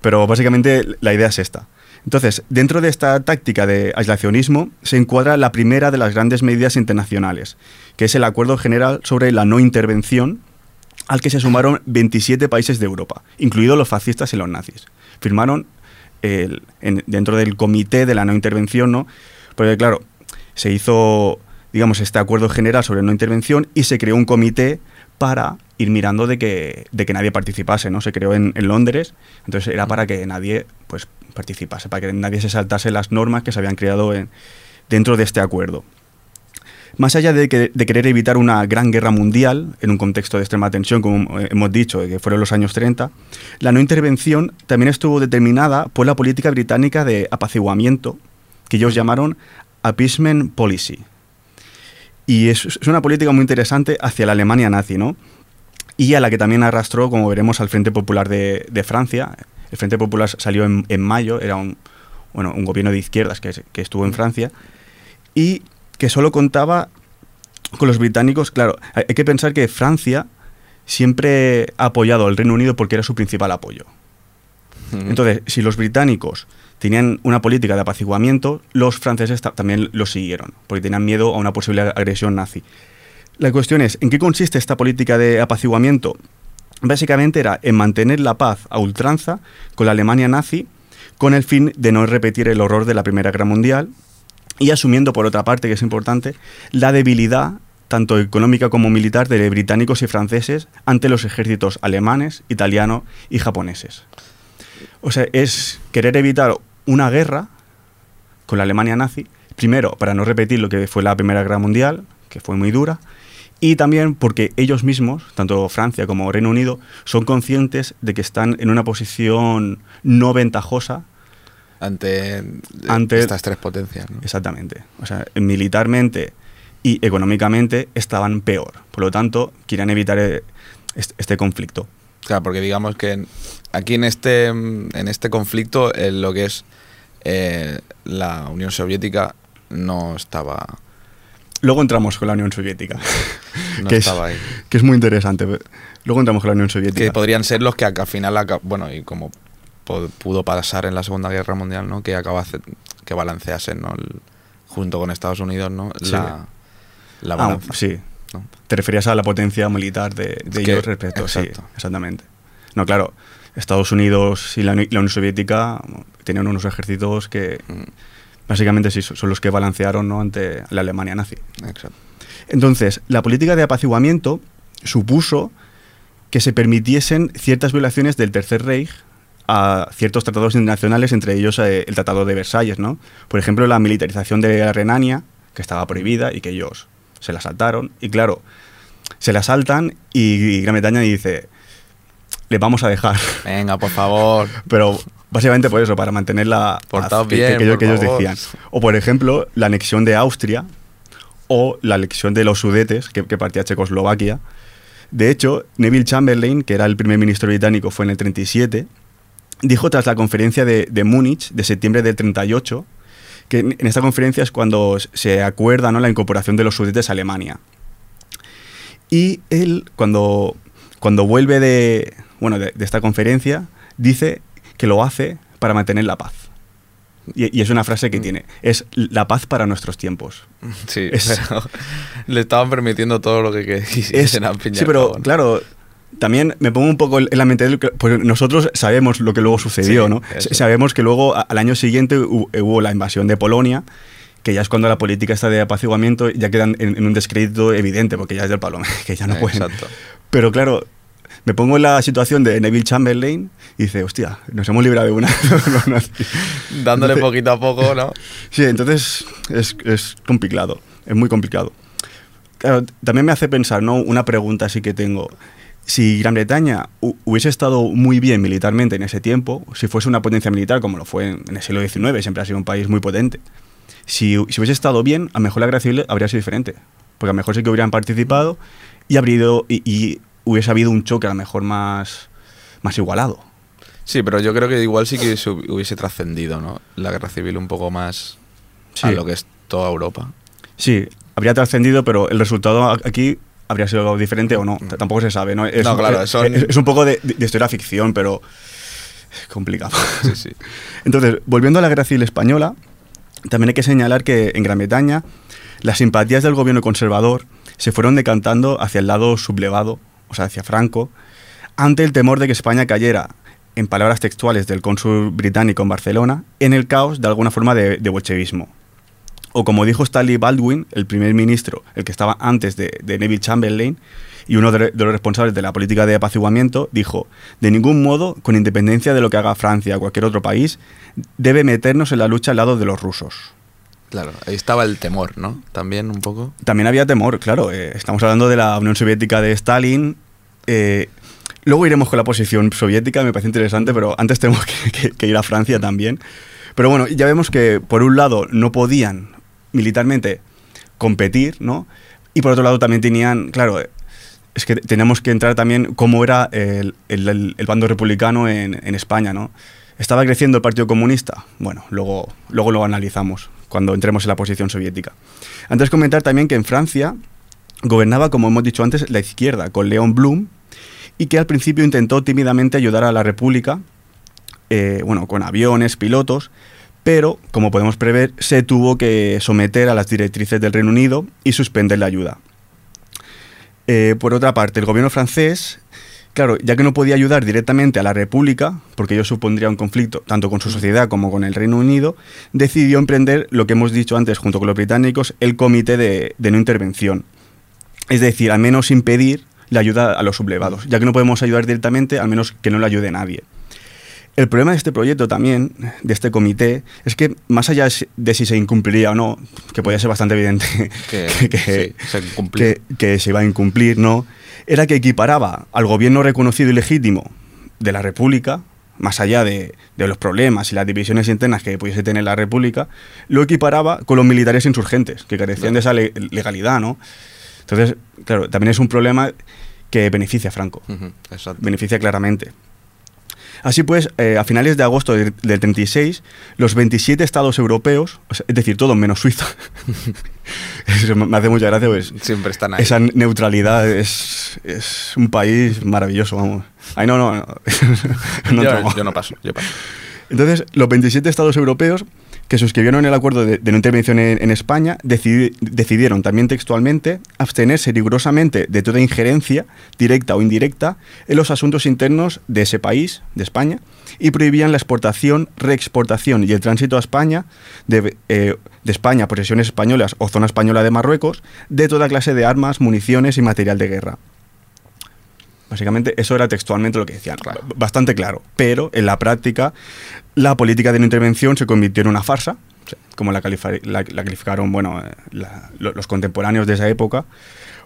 Pero básicamente la idea es esta. Entonces, dentro de esta táctica de aislacionismo se encuadra la primera de las grandes medidas internacionales, que es el Acuerdo General sobre la No Intervención, al que se sumaron 27 países de Europa, incluidos los fascistas y los nazis. Firmaron el- en- dentro del Comité de la No Intervención, ¿no? Porque, claro, se hizo, digamos, este acuerdo general sobre no intervención y se creó un comité para ir mirando de que, de que nadie participase, ¿no? Se creó en, Londres, entonces era para que nadie, pues, participase, para que nadie se saltase las normas que se habían creado en- dentro de este acuerdo. Más allá de, que- de querer evitar una gran guerra mundial, en un contexto de extrema tensión, como hemos dicho, que fueron los años 30, la no intervención también estuvo determinada por la política británica de apaciguamiento, que ellos llamaron appeasement policy. Y es, es una política muy interesante hacia la Alemania nazi, ¿no? Y a la que también arrastró, como veremos, al Frente Popular de, de Francia. El Frente Popular salió en, en mayo, era un, bueno, un gobierno de izquierdas que, que estuvo en Francia, y que solo contaba con los británicos. Claro, hay hay que pensar que Francia siempre ha apoyado al Reino Unido porque era su principal apoyo. Entonces, si los británicos tenían una política de apaciguamiento, los franceses ta- también lo siguieron, porque tenían miedo a una posible agresión nazi. La cuestión es, ¿en qué consiste esta política de apaciguamiento? Básicamente era en mantener la paz a ultranza con la Alemania nazi, con el fin de no repetir el horror de la Primera Guerra Mundial, y asumiendo, por otra parte, que es importante, la debilidad, tanto económica como militar, de británicos y franceses ante los ejércitos alemanes, italianos y japoneses. O sea, es querer evitar una guerra con la Alemania nazi, primero para no repetir lo que fue la Primera Guerra Mundial, que fue muy dura, y también porque ellos mismos, tanto Francia como Reino Unido, son conscientes de que están en una posición no ventajosa Ante, Ante- estas tres potencias. ¿no? Exactamente. O sea, militarmente y económicamente estaban peor. Por lo tanto, querían evitar eh, est- este conflicto. Claro, porque digamos que aquí en este, en este conflicto eh, lo que es eh, la Unión Soviética no estaba, Luego entramos con la Unión Soviética, no que, es, estaba ahí. que es muy interesante. Luego entramos con la Unión Que Soviética. podrían ser los que al final, bueno, y como pudo pasar en la Segunda Guerra Mundial, ¿no? Que acabase, que balanceasen, ¿no? El- junto con Estados Unidos, ¿no? Sí. La, la Ah, balanza. sí. ¿no? Te referías a la potencia militar de, de Es que- ellos respecto. Sí, exacto. exactamente. No, claro. Estados Unidos y la, Uni- la Unión Soviética tenían unos ejércitos que básicamente sí son los que balancearon ¿no? ante la Alemania nazi. Exacto. Entonces, la política de apaciguamiento supuso que se permitiesen ciertas violaciones del Tercer Reich a ciertos tratados internacionales, entre ellos eh, el Tratado de Versalles, ¿no? Por ejemplo, la militarización de la Renania, que estaba prohibida y que ellos se la saltaron. Y claro, se la saltan y, y Gran Bretaña dice, le vamos a dejar. Venga, por favor. Pero básicamente por eso, para mantener la paz que, bien, que ellos, que decían. O por ejemplo, la anexión de Austria o la anexión de los Sudetes, que, que partía Checoslovaquia. De hecho, Neville Chamberlain, que era el primer ministro británico, fue en el 37, dijo tras la conferencia de, de Múnich de septiembre del 38, que en, en esta conferencia es cuando se acuerda ¿no? la incorporación de los Sudetes a Alemania. Y él, cuando, cuando vuelve de, bueno, de, de esta conferencia, dice que lo hace para mantener la paz. Y, y es una frase que Mm. tiene, es la paz para nuestros tiempos. Sí, Es- pero le estaban permitiendo todo lo que Es, quisiesen y sí, pero cabo, ¿no? claro, también me pongo un poco en la mente de pues nosotros sabemos lo que luego sucedió, Sí, ¿no? eso. Sabemos que luego a- al año siguiente hu- hubo la invasión de Polonia, que ya es cuando la política está de apaciguamiento ya quedan en, en un descrédito evidente, porque ya es del palo, que ya no pueden. Exacto. Pero claro, me pongo en la situación de Neville Chamberlain y dice, hostia, nos hemos librado de una. los nazis". Dándole Entonces- poquito a poco, ¿no? Sí, entonces es, es complicado, es muy complicado. Claro, también me hace pensar, ¿no? Una pregunta sí que tengo. Si Gran Bretaña hu- hubiese estado muy bien militarmente en ese tiempo, si fuese una potencia militar como lo fue en, en el siglo XIX, siempre ha sido un país muy potente, si, si hubiese estado bien, a lo mejor la guerra civil habría sido diferente. Porque a lo mejor sí que hubieran participado y, habría ido- y, y hubiese habido un choque a lo mejor más, más igualado. Sí, pero yo creo que igual sí que se hub- hubiese trascendido, ¿no? La guerra civil un poco más a Sí. lo que es toda Europa. Sí, habría trascendido, pero el resultado a- aquí habría sido algo diferente o no. T- Tampoco se sabe, ¿no? Es, No, un- claro, es, son- es- es un poco de, de historia ficción, pero es complicado. Sí, sí. Entonces, volviendo a la guerra civil española, también hay que señalar que en Gran Bretaña las simpatías del gobierno conservador se fueron decantando hacia el lado sublevado, o sea, hacia Franco, ante el temor de que España cayera, en palabras textuales del cónsul británico en Barcelona, en el caos de alguna forma de, bolchevismo. O como dijo Stanley Baldwin, el primer ministro, el que estaba antes de, de Neville Chamberlain, y uno de, de los responsables de la política de apaciguamiento, dijo, de ningún modo, con independencia de lo que haga Francia o cualquier otro país, debe meternos en la lucha al lado de los rusos. Claro, ahí estaba el temor, ¿no? También un poco. También había temor, claro. eh, estamos hablando de la Unión Soviética de Stalin. eh, luego iremos con la posición soviética, me parece interesante, pero antes tenemos que, ir a Francia también. Pero bueno, ya vemos que por un lado no podían militarmente competir, ¿no? Y por otro lado también tenían, claro, eh, es que tenemos que entrar también cómo era el bando republicano en, en España, ¿no? ¿Estaba creciendo el Partido Comunista? Bueno, luego, luego lo analizamos cuando entremos en la posición soviética. Antes comentar también que en Francia gobernaba, como hemos dicho antes, la izquierda, con León Blum, y que al principio intentó tímidamente ayudar a la República, eh, bueno, con aviones, pilotos, pero, como podemos prever, se tuvo que someter a las directrices del Reino Unido y suspender la ayuda. Eh, por otra parte, el gobierno francés, claro, ya que no podía ayudar directamente a la República, porque ello supondría un conflicto tanto con su sociedad como con el Reino Unido, decidió emprender lo que hemos dicho antes junto con los británicos, el Comité de, de No Intervención. Es decir, al menos impedir la ayuda a los sublevados. Ya que no podemos ayudar directamente, al menos que no le ayude nadie. El problema de este proyecto también, de este comité, es que más allá de si se incumpliría o no, que podía ser bastante evidente Que, que, sí, se que- que se iba a incumplir, ¿no? Era que equiparaba al gobierno reconocido y legítimo de la República, más allá de, de los problemas y las divisiones internas que pudiese tener la República, lo equiparaba con los militares insurgentes, que carecían de esa le- legalidad, ¿no? Entonces, claro, también es un problema que beneficia a Franco, exacto. beneficia claramente. Así pues, eh, a finales de agosto del, del 36, los 27 estados europeos, o sea, es decir, todos menos Suiza, eso me hace mucha gracia, pues, Siempre están ahí. esa neutralidad es, es un país maravilloso, vamos. Ay, no, no, no. No yo, yo no paso, yo paso. Entonces, los 27 estados europeos que suscribieron el acuerdo de, no intervención en, España decidi- decidieron también textualmente abstenerse rigurosamente de toda injerencia, directa o indirecta, en los asuntos internos de ese país, de España, y prohibían la exportación, reexportación y el tránsito a España, de, eh, de España, posesiones españolas o zona española de Marruecos, de toda clase de armas, municiones y material de guerra. Básicamente eso era textualmente lo que decían, Claro. Bastante claro. Pero en la práctica la política de no intervención se convirtió en una farsa, como la, califa- la- la calificaron bueno, eh, la- los contemporáneos de esa época,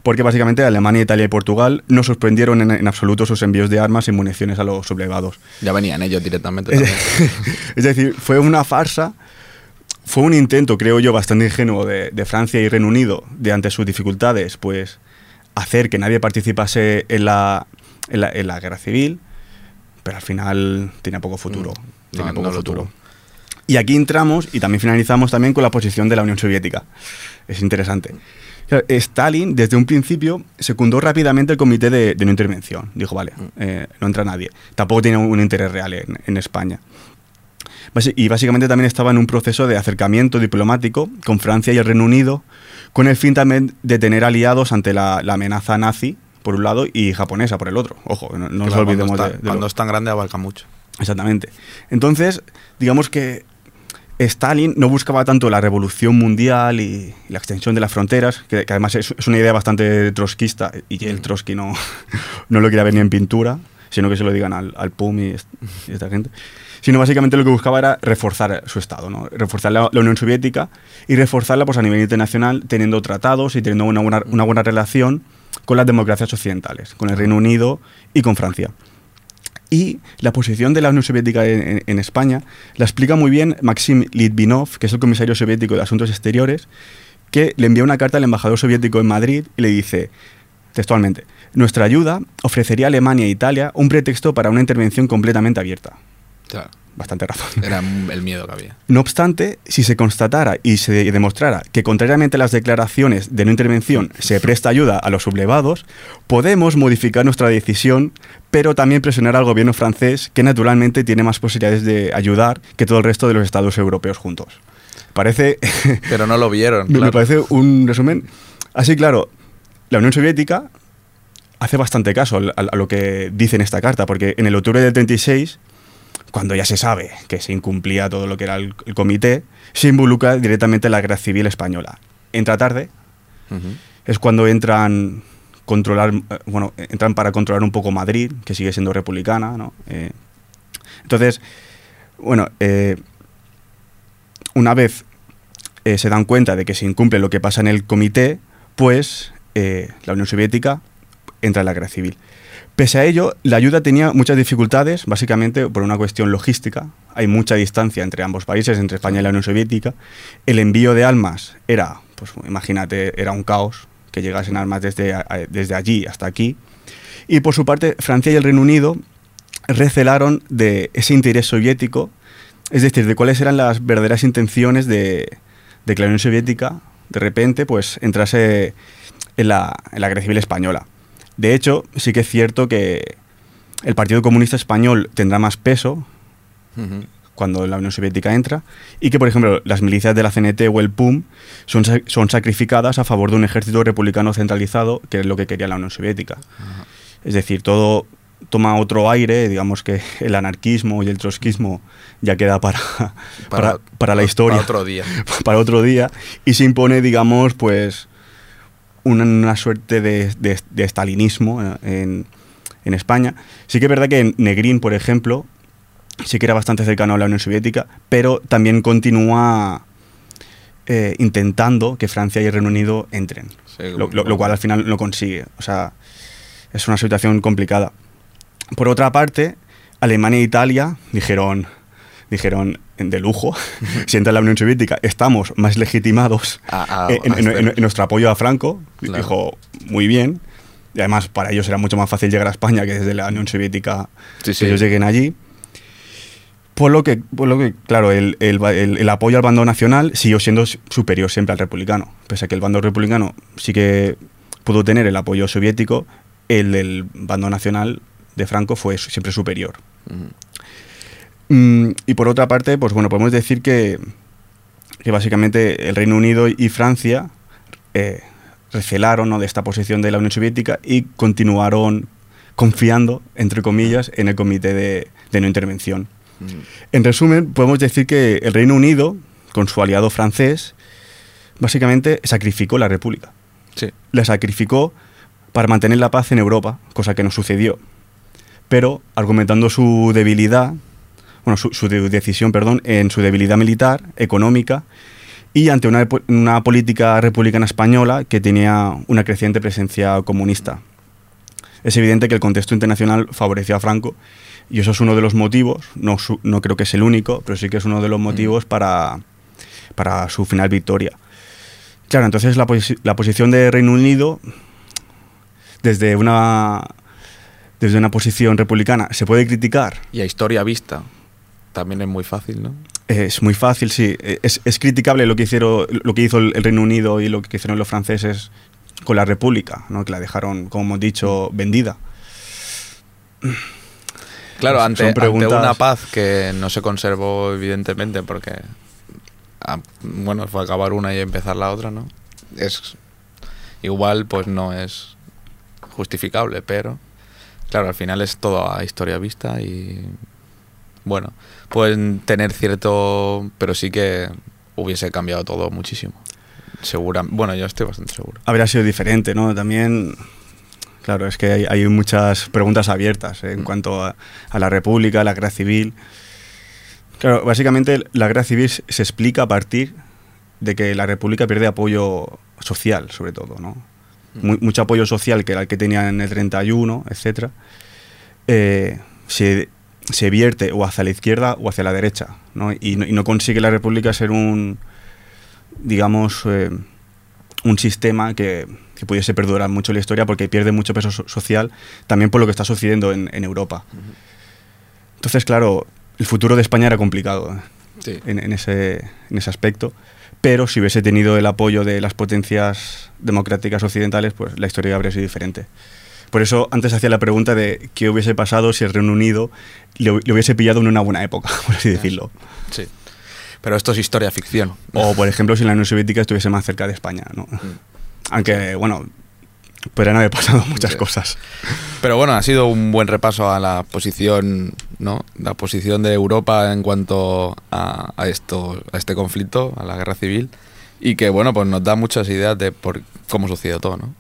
porque básicamente Alemania, Italia y Portugal no suspendieron en, en absoluto sus envíos de armas y municiones a los sublevados. Ya venían ellos directamente es decir, fue una farsa, fue un intento, creo yo, bastante ingenuo de, de Francia y Reino Unido, de ante sus dificultades, pues hacer que nadie participase en la, en la, en la guerra civil, pero al final tenía poco futuro. Mm, poco no futuro. Y aquí entramos y también finalizamos también con la posición de la Unión Soviética. Es interesante. Stalin, desde un principio, secundó rápidamente el comité de, de no intervención. Dijo, vale, eh, no entra nadie. Tampoco tiene un interés real en, en España. Y básicamente también estaba en un proceso de acercamiento diplomático con Francia y el Reino Unido, con el fin también de tener aliados ante la, la amenaza nazi, por un lado, y japonesa, por el otro. Ojo, no, no nos Claro, olvidemos cuando, de, está- de lo- cuando es tan grande abarca mucho. Exactamente. Entonces, digamos que Stalin no buscaba tanto la revolución mundial y, la extensión de las fronteras, que, que además es, es una idea bastante trotskista, y el Trotsky no, no lo quería ver ni en pintura, sino que se lo digan al, al PUM y esta gente. Sino básicamente lo que buscaba era reforzar su Estado, ¿no? reforzar la, Unión Soviética y reforzarla pues, a nivel internacional, teniendo tratados y teniendo una buena, relación con las democracias occidentales, con el Reino Unido y con Francia. Y la posición de la Unión Soviética en- en España la explica muy bien Maxim Litvinov, que es el comisario soviético de Asuntos Exteriores, que le envía una carta al embajador soviético en Madrid y le dice, textualmente, nuestra ayuda ofrecería a Alemania e Italia un pretexto para una intervención completamente abierta. Claro, Bastante razón. era el miedo que había. No obstante, si se constatara y se demostrara que, contrariamente a las declaraciones de no intervención, se presta ayuda a los sublevados, podemos modificar nuestra decisión, pero también presionar al gobierno francés, que naturalmente tiene más posibilidades de ayudar que todo el resto de los estados europeos juntos. Parece, Pero no lo vieron. me- parece un resumen. Así, claro, la Unión Soviética hace bastante caso al- a, lo que dice en esta carta, porque en el octubre del 36, cuando ya se sabe que se incumplía todo lo que era el, el comité, se involucra directamente la guerra civil española. Entra tarde, es cuando entran controlar eh, bueno entran para controlar un poco Madrid que sigue siendo republicana ¿no? Eh, entonces bueno eh, una vez eh, se dan cuenta de que se incumple lo que pasa en el comité pues la Unión Soviética entra en la guerra civil pese a ello la ayuda tenía muchas dificultades básicamente por una cuestión logística hay mucha distancia entre ambos países entre España y la Unión Soviética el envío de armas era pues imagínate era un caos que llegasen armas desde, desde allí hasta aquí. Y por su parte, Francia y el Reino Unido recelaron de ese interés soviético, es decir, de cuáles eran las verdaderas intenciones de, de que la Unión Soviética, de repente, pues entrase en la, en la guerra civil española. De hecho, sí que es cierto que el Partido Comunista Español tendrá más peso cuando la Unión Soviética entra, y que, por ejemplo, las milicias de la CNT o el PUM son, son sacrificadas a favor de un ejército republicano centralizado, que es lo que quería la Unión Soviética. Es decir, todo toma otro aire, digamos que el anarquismo y el trotskismo ya queda para, para, para la historia, Para otro día. para otro día, y se impone, digamos, pues una, una suerte de, de- de stalinismo eh, en, en España. Sí que es verdad que Negrín, por ejemplo, sí que era bastante cercano a la Unión Soviética, pero también continúa eh, intentando que Francia y el Reino Unido entren, Sí, lo, como- lo- lo cual al final no consigue. O sea, es una situación complicada. Por otra parte, Alemania e Italia dijeron, dijeron de lujo, si entra la Unión Soviética, estamos más legitimados A- a- en, a en- en- en nuestro apoyo a Franco. Claro. Dijo, muy bien. Y además, para ellos era mucho más fácil llegar a España que desde la Unión Soviética Sí, que sí. ellos lleguen allí. Por lo que, por lo que claro, el, el el- el apoyo al bando nacional siguió siendo superior siempre al republicano. Pese a que el bando republicano sí que pudo tener el apoyo soviético, el del bando nacional de Franco fue siempre superior. Ujú. Mm, y por otra parte, pues bueno, podemos decir que, que básicamente el Reino Unido y Francia eh, recelaron ¿no? de esta posición de la Unión Soviética y continuaron confiando, entre comillas, en el comité de, de no intervención. Ujú. En resumen, podemos decir que el Reino Unido, con su aliado francés, básicamente sacrificó la República. Sí. La sacrificó para mantener la paz en Europa, cosa que no sucedió. Pero argumentando su debilidad, bueno, su, su de- decisión, perdón, en su debilidad militar, económica y ante una, una política republicana española que tenía una creciente presencia comunista. Es evidente que el contexto internacional favoreció a Franco y eso es uno de los motivos, no, su- no creo que es el único, pero sí que es uno de los motivos para, para su final victoria. Claro, entonces la, posi- la posición de Reino Unido desde una, desde una posición republicana se puede criticar. Y a historia vista también es muy fácil, ¿no? Es muy fácil, sí. Es, es criticable lo que, hicieron, lo que hizo el Reino Unido y lo que hicieron los franceses con la República, ¿no? que la dejaron, como hemos dicho, vendida. Claro, ante, ante preguntas- una paz que no se conservó, evidentemente, porque. ah, bueno, fue acabar una y empezar la otra, ¿no? Es. Igual, pues no es justificable, pero. Claro, al final es todo a historia vista y. Bueno, pueden tener cierto. Pero sí que hubiese cambiado todo muchísimo. Segura, bueno, yo estoy bastante seguro. Habría sido diferente, ¿no? También, claro, es que hay, hay muchas preguntas abiertas ¿eh? en Mm. cuanto a, a la República, a la guerra civil. Claro, básicamente la guerra civil se explica a partir de que la República pierde apoyo social, sobre todo, ¿no? Mu- mucho apoyo social que era el que tenía en el 31, etcétera, eh, se, se vierte o hacia la izquierda o hacia la derecha, ¿no? Y, no, y no consigue la República ser un, digamos, eh, un sistema que, que pudiese perdurar mucho la historia porque pierde mucho peso so- social también por lo que está sucediendo en, en Europa. Entonces, claro, el futuro de España era complicado. ¿eh? Sí. en, en ese, en ese aspecto. Pero si hubiese tenido el apoyo de las potencias democráticas occidentales, pues la historia habría sido diferente. Por eso antes hacía la pregunta de qué hubiese pasado si el Reino Unido le, hu- le hubiese pillado en una buena época, por así decirlo. Sí. Pero esto es historia ficción. O, por ejemplo, si la Unión Soviética estuviese más cerca de España. ¿no? Aunque, bueno, podrían haber pasado muchas Sí. cosas. Pero bueno, ha sido un buen repaso a la posición, ¿no? La posición de Europa en cuanto a, a esto, a este conflicto, a la guerra civil, y que bueno, pues nos da muchas ideas de por cómo sucedió todo, ¿no?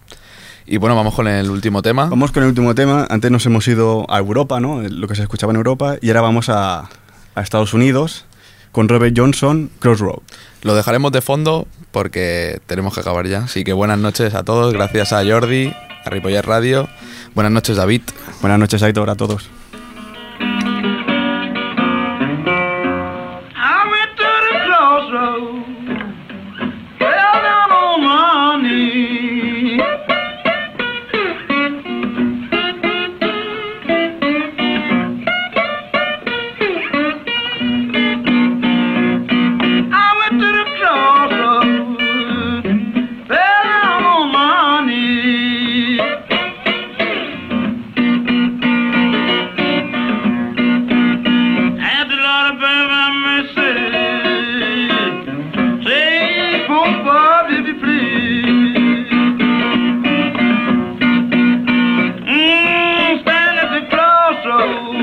Y bueno, vamos con el último tema. Vamos con el último tema. Antes nos hemos ido a Europa, ¿no? Lo que se escuchaba en Europa. Y ahora vamos a, a Estados Unidos con Robert Johnson, Crossroad. Lo dejaremos de fondo porque tenemos que acabar ya. Así que buenas noches a todos, gracias a Jordi, a Ripollet Radio. Buenas noches, David. Buenas noches, Aitor, a todos. Ooh.